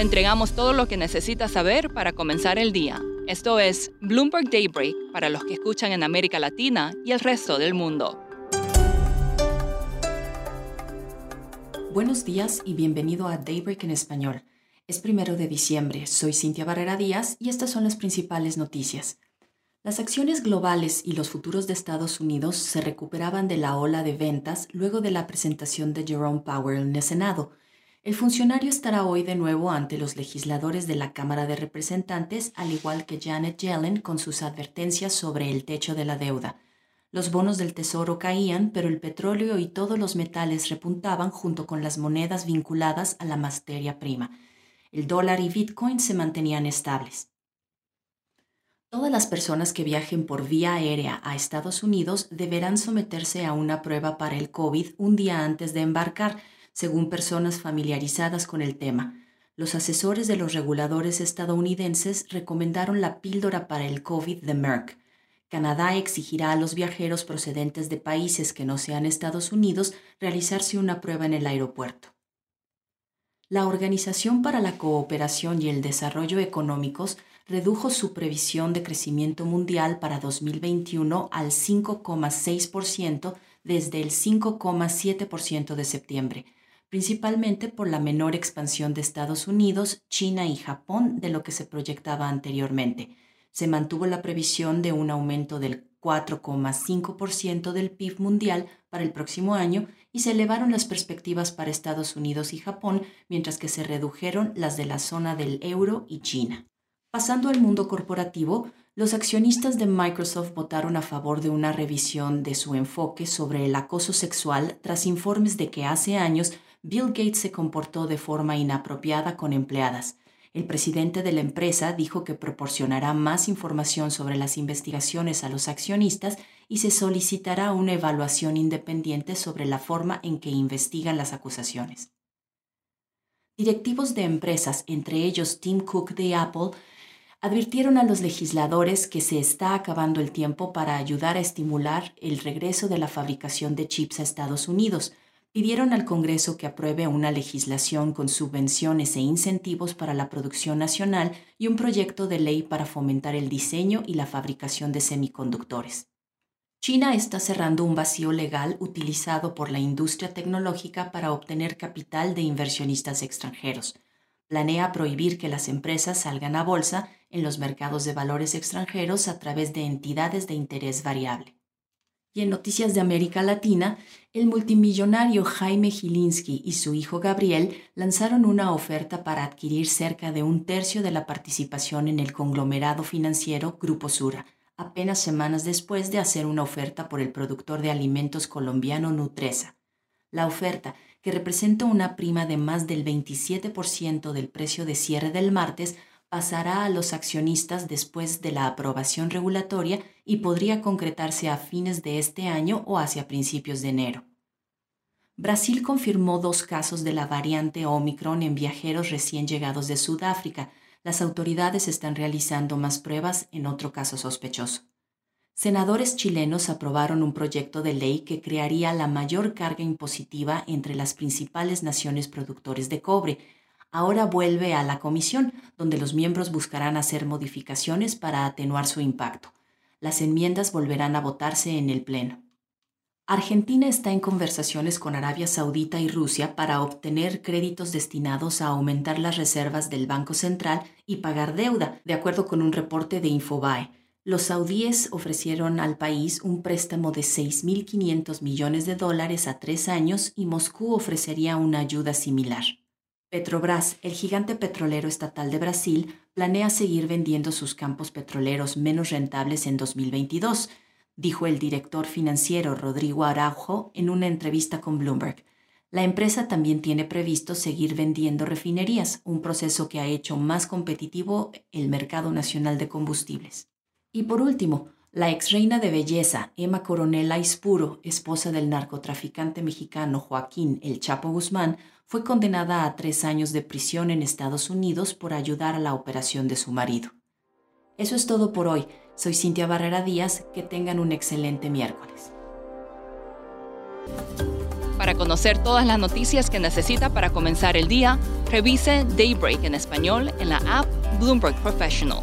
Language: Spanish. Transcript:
Le entregamos todo lo que necesita saber para comenzar el día. Esto es Bloomberg Daybreak para los que escuchan en América Latina y el resto del mundo. Buenos días y bienvenido a Daybreak en español. Es primero de diciembre, soy Cintia Barrera Díaz y estas son las principales noticias. Las acciones globales y los futuros de Estados Unidos se recuperaban de la ola de ventas luego de la presentación de Jerome Powell en el Senado, el funcionario estará hoy de nuevo ante los legisladores de la Cámara de Representantes, al igual que Janet Yellen con sus advertencias sobre el techo de la deuda. Los bonos del Tesoro caían, pero el petróleo y todos los metales repuntaban junto con las monedas vinculadas a la materia prima. El dólar y Bitcoin se mantenían estables. Todas las personas que viajen por vía aérea a Estados Unidos deberán someterse a una prueba para el COVID un día antes de embarcar, según personas familiarizadas con el tema. Los asesores de los reguladores estadounidenses recomendaron la píldora para el COVID de Merck. Canadá exigirá a los viajeros procedentes de países que no sean Estados Unidos realizarse una prueba en el aeropuerto. La Organización para la Cooperación y el Desarrollo Económicos redujo su previsión de crecimiento mundial para 2021 al 5,6% desde el 5,7% de septiembre, principalmente por la menor expansión de Estados Unidos, China y Japón de lo que se proyectaba anteriormente. Se mantuvo la previsión de un aumento del 4,5% del PIB mundial para el próximo año y se elevaron las perspectivas para Estados Unidos y Japón, mientras que se redujeron las de la zona del euro y China. Pasando al mundo corporativo, los accionistas de Microsoft votaron a favor de una revisión de su enfoque sobre el acoso sexual tras informes de que hace años Bill Gates se comportó de forma inapropiada con empleadas. El presidente de la empresa dijo que proporcionará más información sobre las investigaciones a los accionistas y se solicitará una evaluación independiente sobre la forma en que investigan las acusaciones. Directivos de empresas, entre ellos Tim Cook de Apple, advirtieron a los legisladores que se está acabando el tiempo para ayudar a estimular el regreso de la fabricación de chips a Estados Unidos, pidieron al Congreso que apruebe una legislación con subvenciones e incentivos para la producción nacional y un proyecto de ley para fomentar el diseño y la fabricación de semiconductores. China está cerrando un vacío legal utilizado por la industria tecnológica para obtener capital de inversionistas extranjeros. Planea prohibir que las empresas salgan a bolsa en los mercados de valores extranjeros a través de entidades de interés variable. Y en Noticias de América Latina, el multimillonario Jaime Gilinski y su hijo Gabriel lanzaron una oferta para adquirir cerca de un tercio de la participación en el conglomerado financiero Grupo Sura, apenas semanas después de hacer una oferta por el productor de alimentos colombiano Nutresa. La oferta, que representa una prima de más del 27% del precio de cierre del martes, pasará a los accionistas después de la aprobación regulatoria y podría concretarse a fines de este año o hacia principios de enero. Brasil confirmó dos casos de la variante Omicron en viajeros recién llegados de Sudáfrica. Las autoridades están realizando más pruebas en otro caso sospechoso. Senadores chilenos aprobaron un proyecto de ley que crearía la mayor carga impositiva entre las principales naciones productores de cobre, ahora vuelve a la comisión, donde los miembros buscarán hacer modificaciones para atenuar su impacto. Las enmiendas volverán a votarse en el Pleno. Argentina está en conversaciones con Arabia Saudita y Rusia para obtener créditos destinados a aumentar las reservas del Banco Central y pagar deuda, de acuerdo con un reporte de Infobae. Los saudíes ofrecieron al país un préstamo de 6.500 millones de dólares a tres años y Moscú ofrecería una ayuda similar. Petrobras, el gigante petrolero estatal de Brasil, planea seguir vendiendo sus campos petroleros menos rentables en 2022, dijo el director financiero Rodrigo Araujo en una entrevista con Bloomberg. La empresa también tiene previsto seguir vendiendo refinerías, un proceso que ha hecho más competitivo el mercado nacional de combustibles. Y por último, la ex reina de belleza, Emma Coronel Aispuro, esposa del narcotraficante mexicano Joaquín El Chapo Guzmán, fue condenada a tres años de prisión en Estados Unidos por ayudar a la operación de su marido. Eso es todo por hoy. Soy Cintia Barrera Díaz. Que tengan un excelente miércoles. Para conocer todas las noticias que necesita para comenzar el día, revise Daybreak en español en la app Bloomberg Professional.